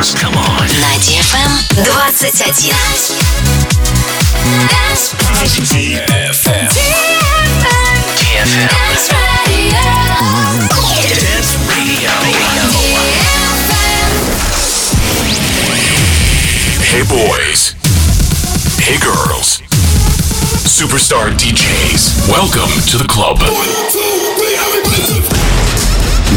dance. Come on. На DFM 21. Dance DFM. DFM. Dance Radio. Hey boys. Hey girls. Superstar DJs. Welcome to the club.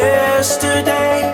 yesterday.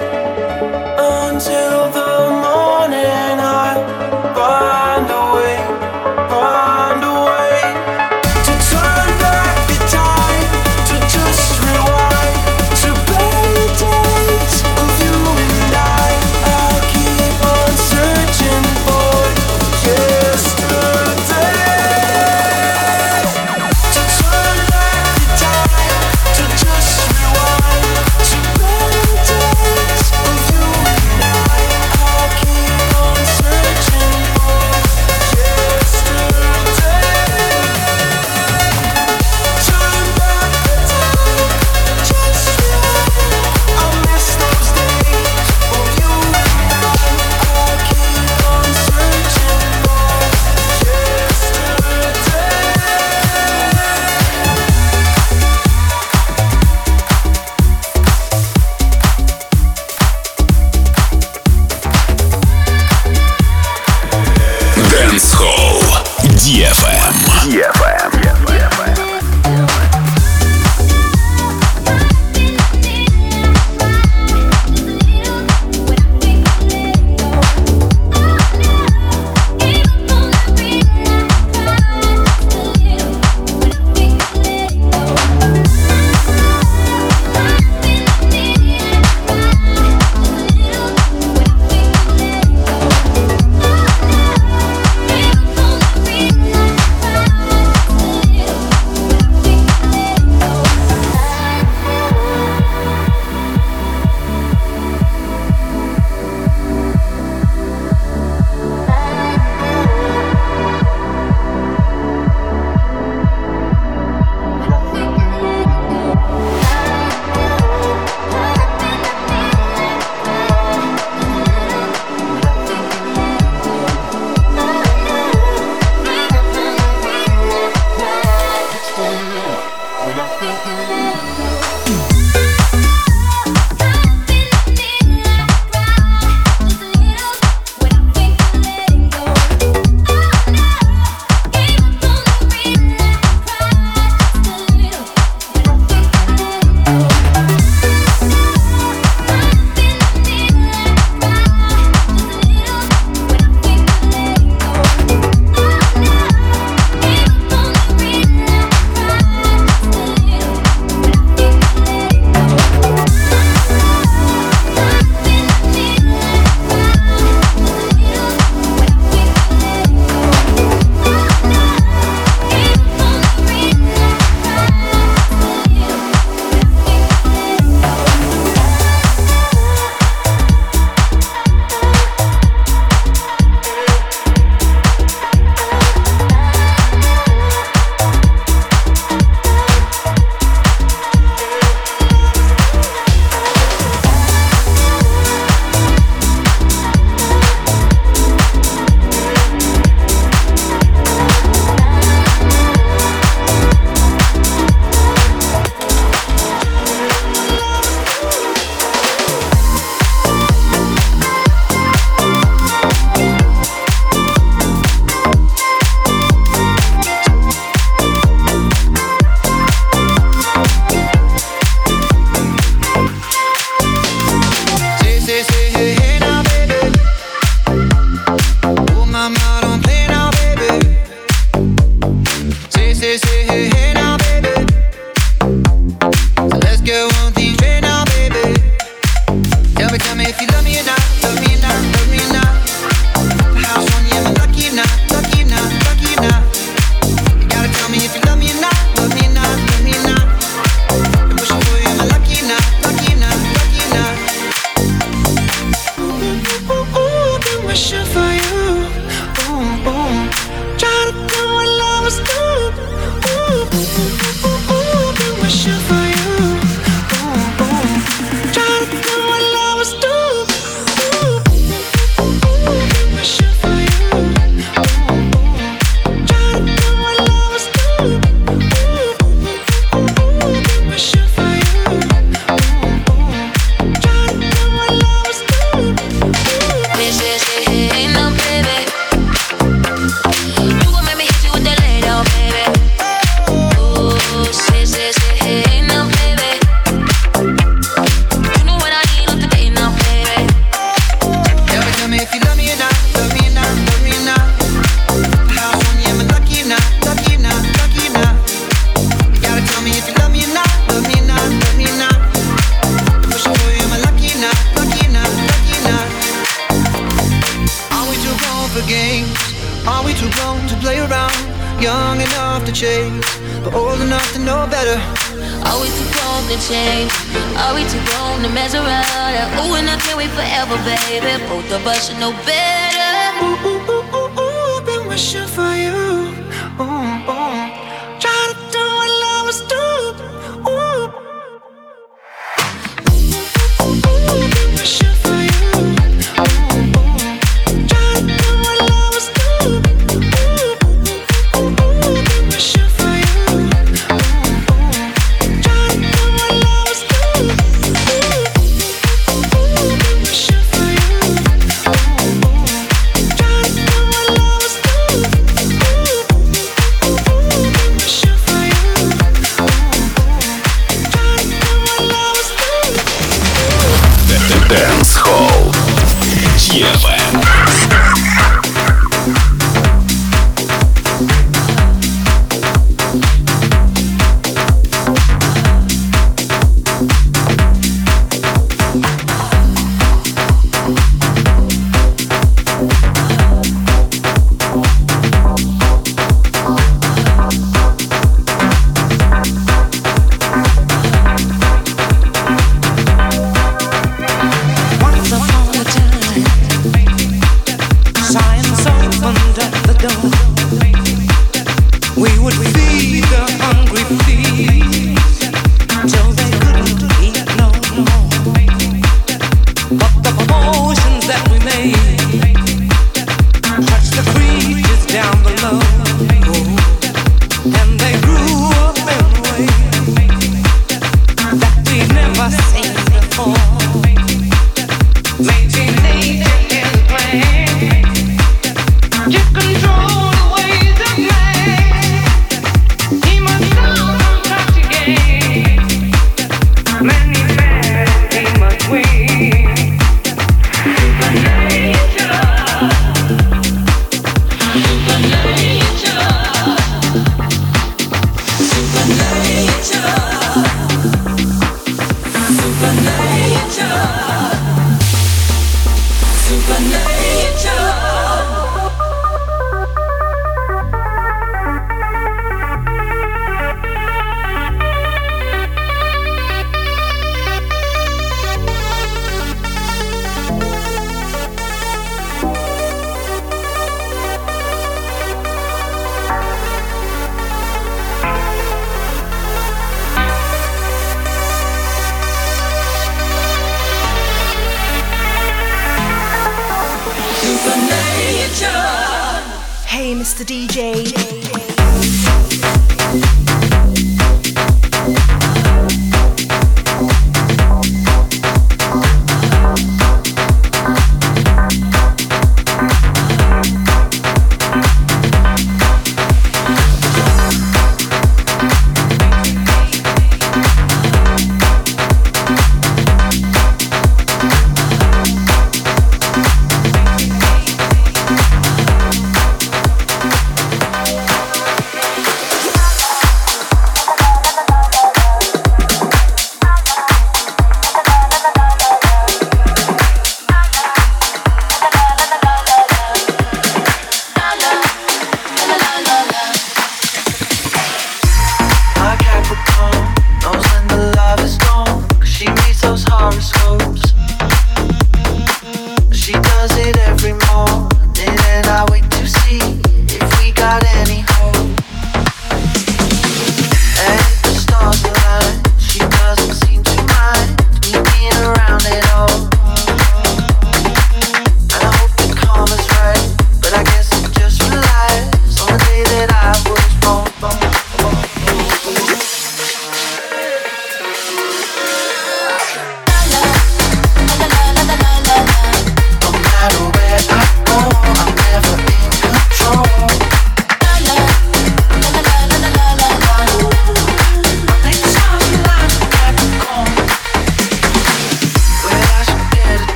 Many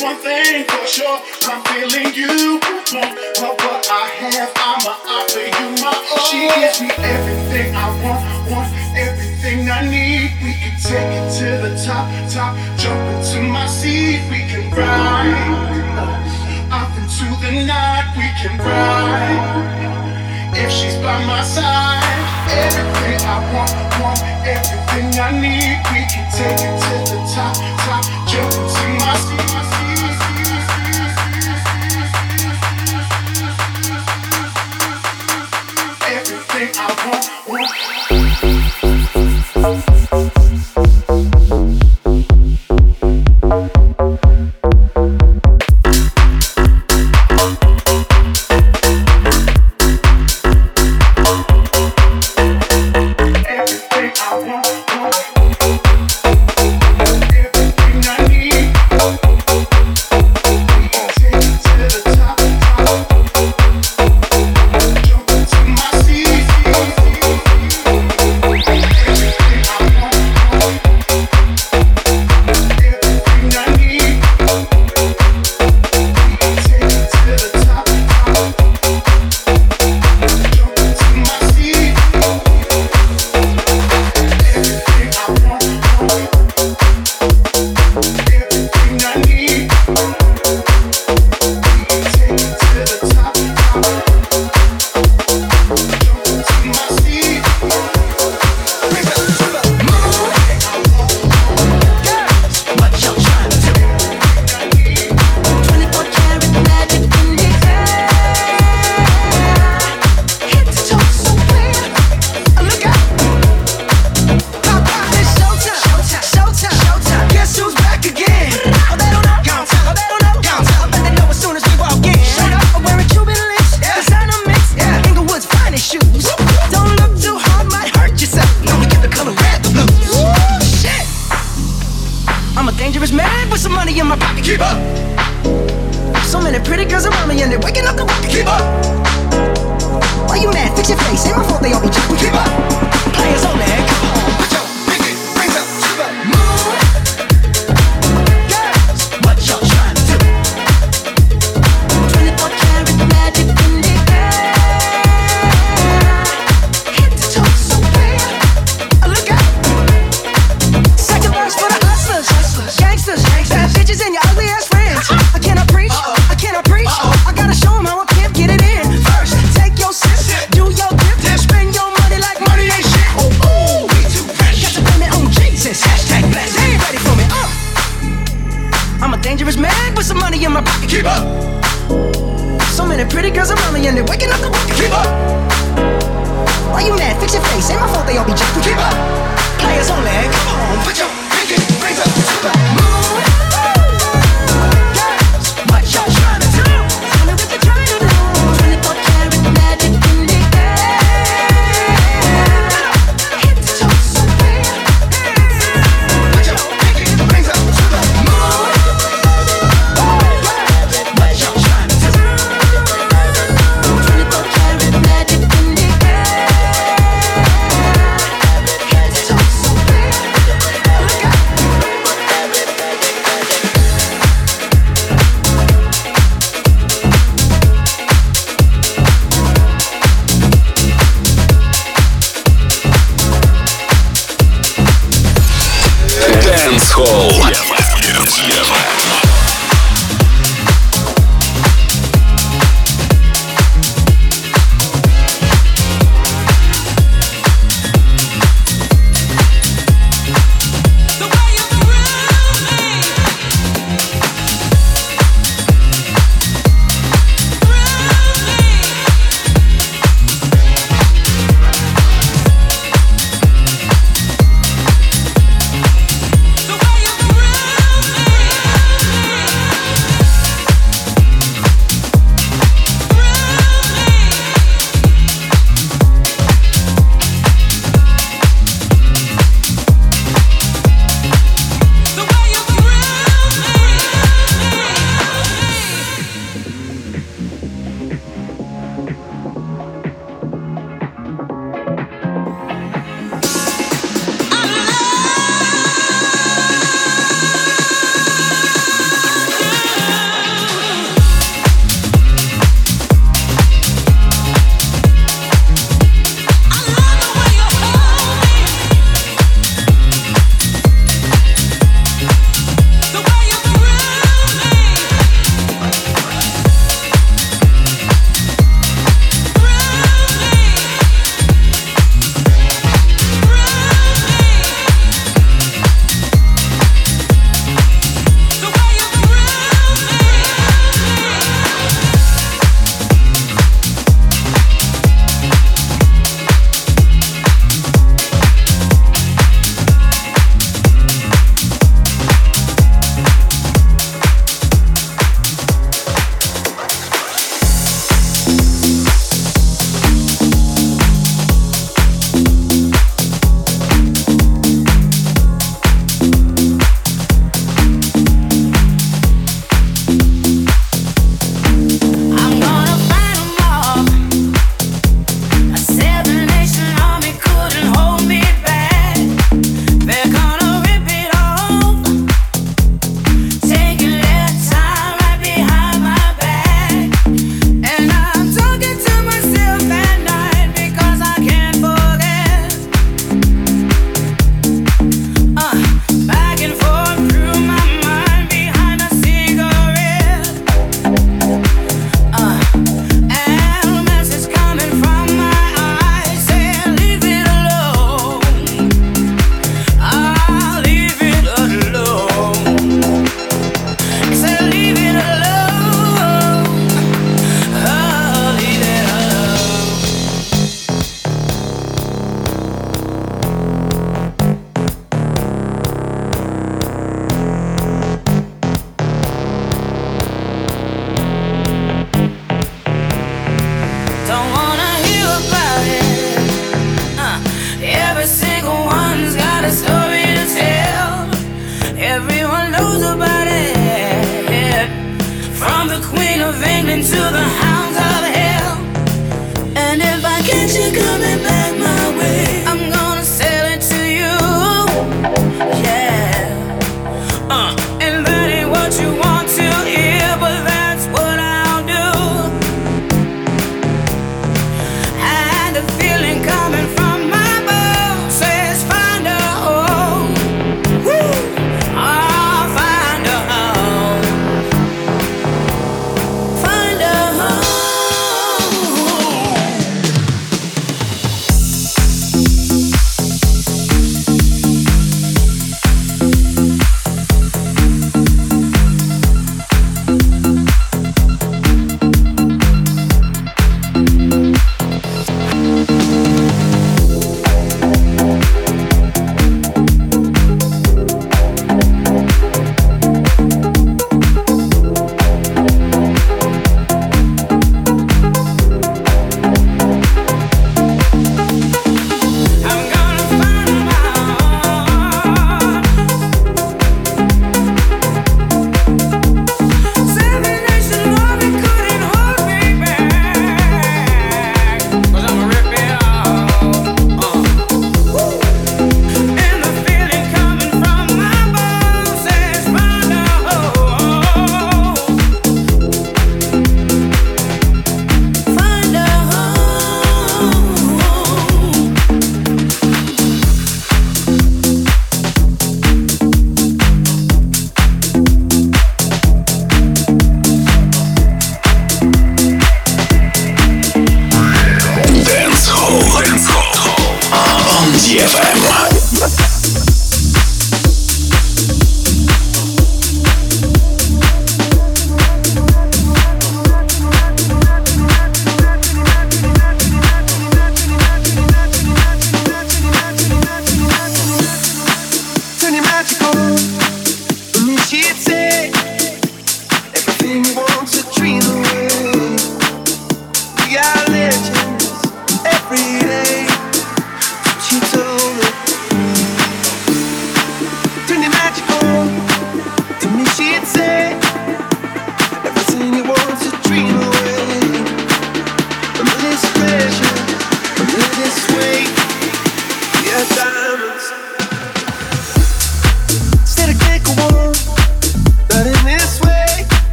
One thing for sure. I'm feeling you. But what I have, I'ma offer you my all. She gives me everything I want, want everything I need. We can take it to the top, top. Jump into my seat. We can ride up into the night. We can ride if she's by my side. Everything I want, want everything I need. We can take it to the top, top. Jump into my seat.